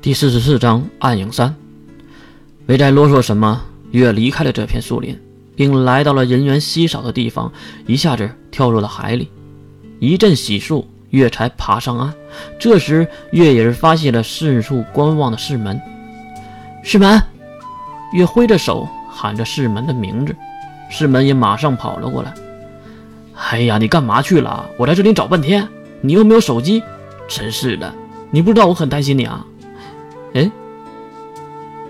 第四十四章暗影三。没再啰嗦什么，月离开了这片树林，并来到了人员稀少的地方，一下子跳入了海里。一阵洗漱，月才爬上岸。这时，月也是发现了四处观望的世门。世门，月挥着手喊着世门的名字，世门也马上跑了过来。哎呀，你干嘛去了？我在这里找半天，你又没有手机，真是的！你不知道我很担心你啊。哎，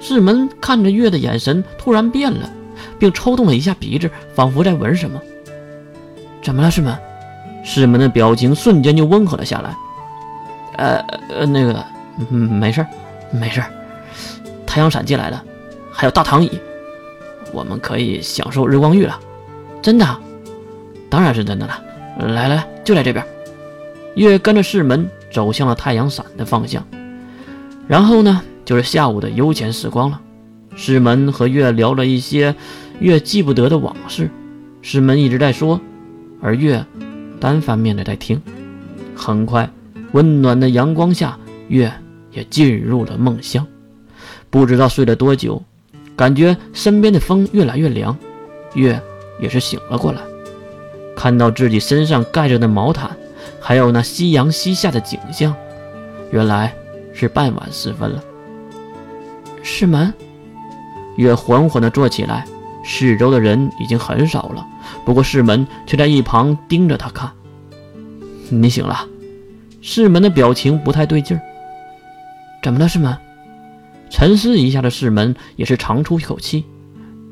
世门看着月的眼神突然变了，并抽动了一下鼻子，仿佛在闻什么。怎么了，世门？世门的表情瞬间就温和了下来。呃呃，那个，没事儿，没事儿。太阳伞借来了，还有大躺椅，我们可以享受日光浴了。真的？当然是真的了。来来来，就在这边。月跟着世门走向了太阳伞的方向。然后呢，就是下午的悠闲时光了。师门和月聊了一些月记不得的往事，师门一直在说，而月单方面的在听。很快，温暖的阳光下，月也进入了梦乡。不知道睡了多久，感觉身边的风越来越凉，月也是醒了过来，看到自己身上盖着的毛毯，还有那夕阳西下的景象，原来。是傍晚时分了。是门，月缓缓地坐起来，四周的人已经很少了，不过世门却在一旁盯着他看。你醒了？世门的表情不太对劲儿。怎么了，世门？沉思一下的世门也是长出一口气，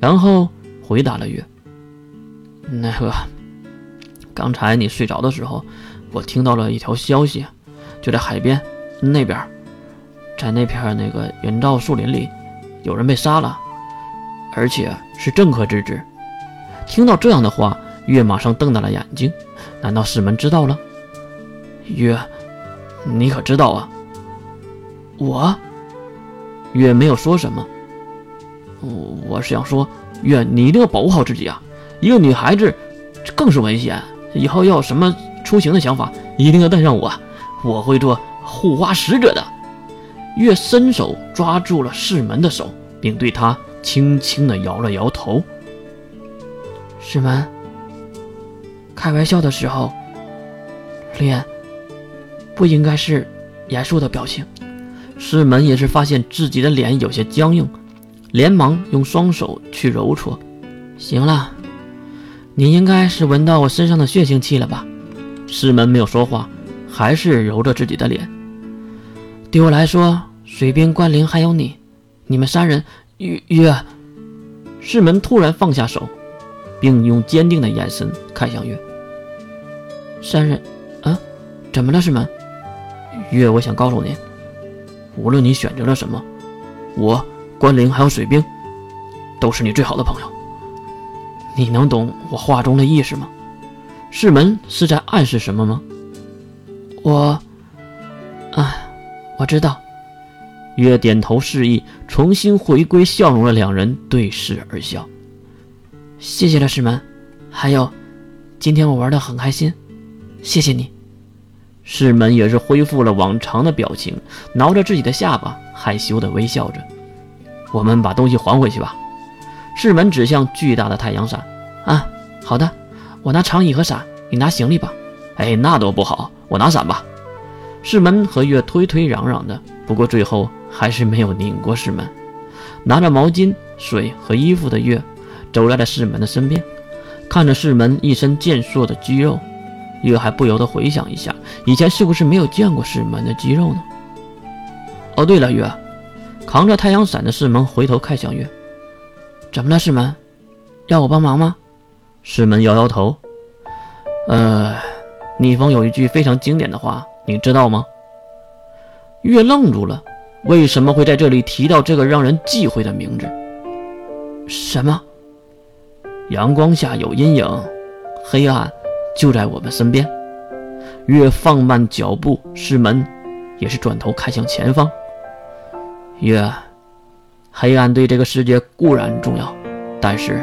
然后回答了月：“那个，刚才你睡着的时候，我听到了一条消息，就在海边那边。”在那片那个人造树林里，有人被杀了，而且是政客之子。听到这样的话，月马上瞪大了眼睛。难道师门知道了？月，你可知道啊？我，月没有说什么。我是想说，月，你一定要保护好自己啊！一个女孩子更是危险。以后要有什么出行的想法，一定要带上我，我会做护花使者的。月伸手抓住了世门的手，并对他轻轻地摇了摇头。世门，开玩笑的时候，脸不应该是严肃的表情。世门也是发现自己的脸有些僵硬，连忙用双手去揉搓。行了，你应该是闻到我身上的血腥气了吧？世门没有说话，还是揉着自己的脸。对我来说，水兵关灵还有你，你们三人约约。世门突然放下手，并用坚定的眼神看向月。三人，啊，怎么了，世门？月，我想告诉你，无论你选择了什么，我关灵还有水兵，都是你最好的朋友。你能懂我话中的意思吗？世门是在暗示什么吗？我，啊。我知道，月点头示意，重新回归笑容的两人对视而笑。谢谢了，师门。还有，今天我玩的很开心，谢谢你。师门也是恢复了往常的表情，挠着自己的下巴，害羞的微笑着。我们把东西还回去吧。师门指向巨大的太阳伞。啊，好的，我拿长椅和伞，你拿行李吧。哎，那多不好，我拿伞吧。世门和月推推攘攘的，不过最后还是没有拧过世门。拿着毛巾、水和衣服的月走在了世门的身边，看着世门一身健硕的肌肉，月还不由得回想一下，以前是不是没有见过世门的肌肉呢？哦，对了，月，扛着太阳伞的世门回头看向月，怎么了，世门？要我帮忙吗？世门摇摇头，呃，逆风有一句非常经典的话。你知道吗？月愣住了，为什么会在这里提到这个让人忌讳的名字？什么？阳光下有阴影，黑暗就在我们身边。月放慢脚步，师门也是转头看向前方。月，黑暗对这个世界固然重要，但是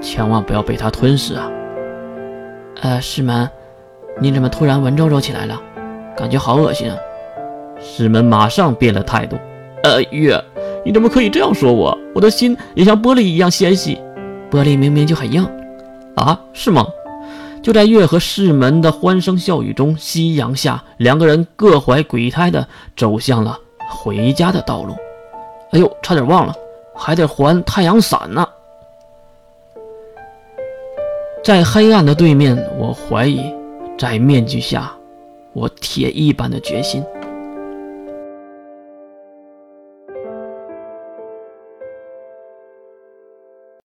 千万不要被它吞噬啊！呃，师门，你怎么突然文绉绉起来了？感觉好恶心啊！师门马上变了态度。呃，月，你怎么可以这样说我？我的心也像玻璃一样纤细，玻璃明明就很硬。啊，是吗？就在月和世门的欢声笑语中，夕阳下，两个人各怀鬼胎的走向了回家的道路。哎呦，差点忘了，还得还太阳伞呢。在黑暗的对面，我怀疑，在面具下，我铁一般的决心。